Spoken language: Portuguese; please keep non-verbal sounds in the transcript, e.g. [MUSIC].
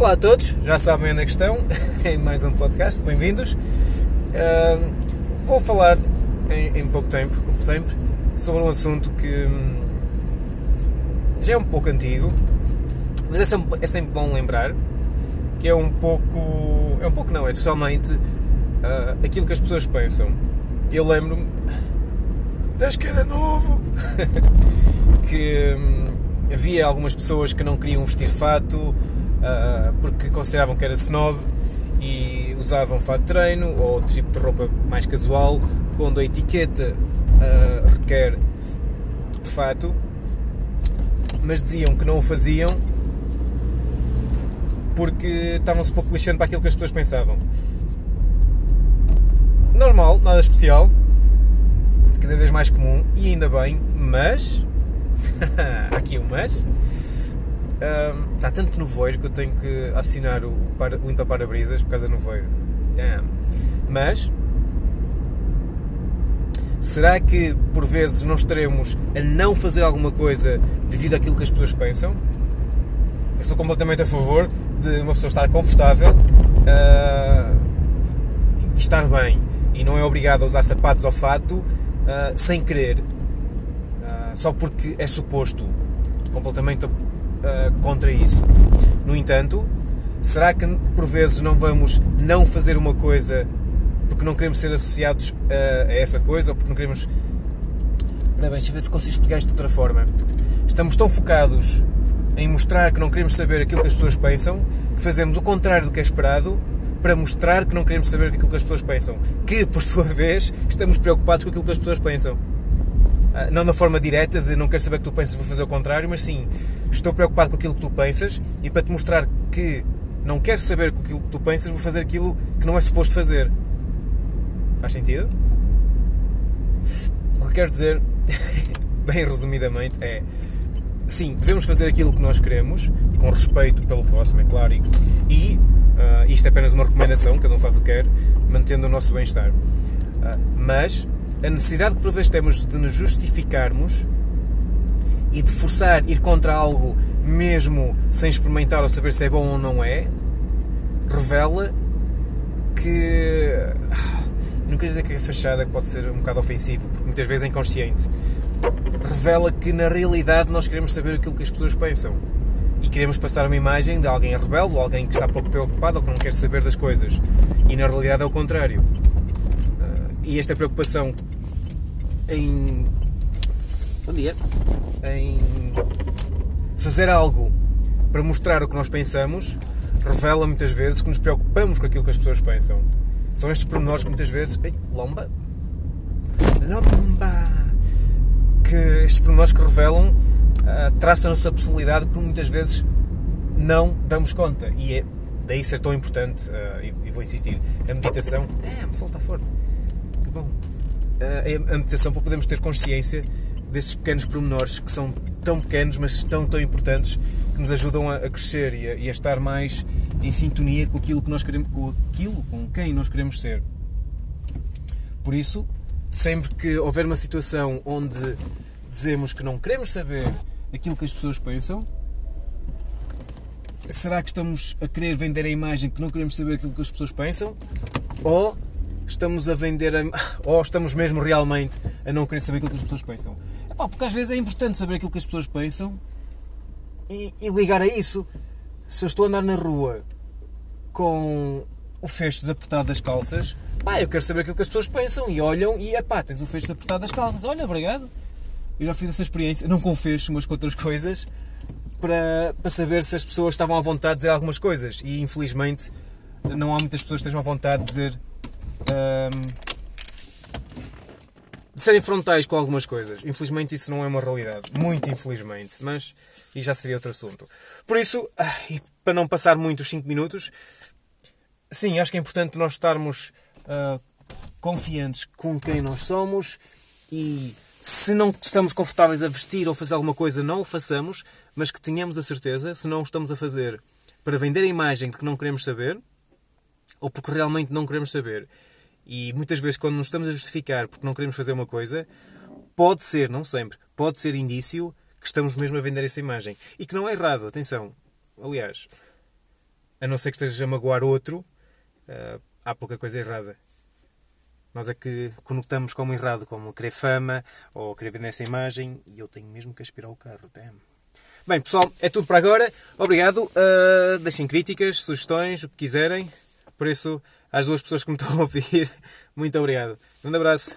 Olá a todos, já sabem onde é que estão, [LAUGHS] em mais um podcast, bem-vindos. Uh, vou falar em, em, pouco tempo, como sempre, sobre um assunto que hum, já é um pouco antigo, mas é sempre, é sempre, bom lembrar, que é um pouco, é um pouco não, é totalmente uh, aquilo que as pessoas pensam. Eu lembro-me, desde que era novo, [LAUGHS] que hum, havia algumas pessoas que não queriam vestir fato, uh, porque consideravam que era snob e usavam fato de treino ou outro tipo de roupa mais casual, quando a etiqueta uh, requer fato, mas diziam que não o faziam porque estavam-se pouco lixando para aquilo que as pessoas pensavam. Normal, nada especial, cada vez mais comum e ainda bem, mas [LAUGHS] aqui um mas um, está tanto nevoeiro que eu tenho que assinar o, para, o limpa-para-brisas por causa do nevoeiro. Damn. Mas, será que por vezes não estaremos a não fazer alguma coisa devido àquilo que as pessoas pensam? Eu sou completamente a favor de uma pessoa estar confortável uh, e estar bem. E não é obrigado a usar sapatos ou fato uh, sem querer. Uh, só porque é suposto. Completamente uh, contra isso. No entanto, será que por vezes não vamos não fazer uma coisa porque não queremos ser associados a, a essa coisa ou porque não queremos. Ora bem, deixa eu ver se consigo explicar isto de outra forma. Estamos tão focados em mostrar que não queremos saber aquilo que as pessoas pensam que fazemos o contrário do que é esperado para mostrar que não queremos saber aquilo que as pessoas pensam. Que, por sua [LAUGHS] vez, estamos preocupados com aquilo que as pessoas pensam. Ah, não na forma direta de não quero saber o que tu pensas, vou fazer o contrário, mas sim, estou preocupado com aquilo que tu pensas e para te mostrar que não quero saber aquilo que tu pensas, vou fazer aquilo que não é suposto fazer. Faz sentido? O que quero dizer, [LAUGHS] bem resumidamente, é sim, devemos fazer aquilo que nós queremos, com respeito pelo próximo, é claro, e, e uh, isto é apenas uma recomendação, cada um faz o que quer, mantendo o nosso bem-estar. Uh, mas a necessidade que por vezes temos de nos justificarmos e de forçar ir contra algo mesmo sem experimentar ou saber se é bom ou não é, revela que. Não quero dizer que a fachada pode ser um bocado ofensivo, porque muitas vezes é inconsciente. Revela que na realidade nós queremos saber aquilo que as pessoas pensam e queremos passar uma imagem de alguém rebelde ou alguém que está pouco preocupado ou que não quer saber das coisas. E na realidade é o contrário. E esta preocupação em. Bom dia! Em fazer algo para mostrar o que nós pensamos revela muitas vezes que nos preocupamos com aquilo que as pessoas pensam. São estes pormenores que muitas vezes. Ei, lomba! Lomba! Que estes pormenores que revelam uh, traçam a nossa personalidade que muitas vezes não damos conta. E é daí ser tão importante, uh, e, e, vou insistir, a meditação. Damn, sol está forte! Que bom! A meditação para podermos ter consciência destes pequenos pormenores que são tão pequenos, mas tão, tão importantes, que nos ajudam a, a crescer e a, e a, estar mais em sintonia com aquilo que nós queremos, com aquilo, com quem nós queremos ser. Por isso, sempre que houver uma situação onde dizemos que não queremos saber aquilo que as pessoas pensam, será que estamos a querer vender a imagem que não queremos saber aquilo que as pessoas pensam? Ou estamos a vender a, [LAUGHS] ou estamos mesmo realmente a não querer saber aquilo que as pessoas pensam. Epá, porque às vezes é importante saber aquilo que as pessoas pensam e, e, ligar a isso. Se eu estou a andar na rua com o fecho desapertado das calças, pá, eu quero saber aquilo que as pessoas pensam e olham e epá, tens o fecho desapertado das calças, olha, obrigado. Eu já fiz essa experiência, não com fecho, mas com outras coisas, para, para saber se as pessoas estavam à vontade de dizer algumas coisas. E infelizmente não há muitas pessoas que estejam à vontade de dizer de serem frontais com algumas coisas. Infelizmente isso não é uma realidade. Muito infelizmente. Mas e já seria outro assunto. Por isso, ah, e para não passar muito os 5 minutos, sim, acho que é importante nós estarmos uh, confiantes com quem nós somos e se não estamos confortáveis a vestir ou fazer alguma coisa, não o façamos, mas que tenhamos a certeza, se não o estamos a fazer para vender a imagem de que não queremos saber, ou porque realmente não queremos saber. E muitas vezes, quando nos estamos a justificar porque não queremos fazer uma coisa, pode ser, não sempre, pode ser indício que estamos mesmo a vender essa imagem. E que não é errado, atenção. Aliás, a não ser que estejas a magoar outro, uh, há pouca coisa errada. Nós é que conectamos como errado, como querer fama ou querer vender essa imagem e eu tenho mesmo que aspirar o carro. Até. Bem, pessoal, é tudo para agora. Obrigado. Uh, deixem críticas, sugestões, o que quiserem. Por isso, às duas pessoas que me estão a ouvir, [LAUGHS] muito obrigado. Um abraço.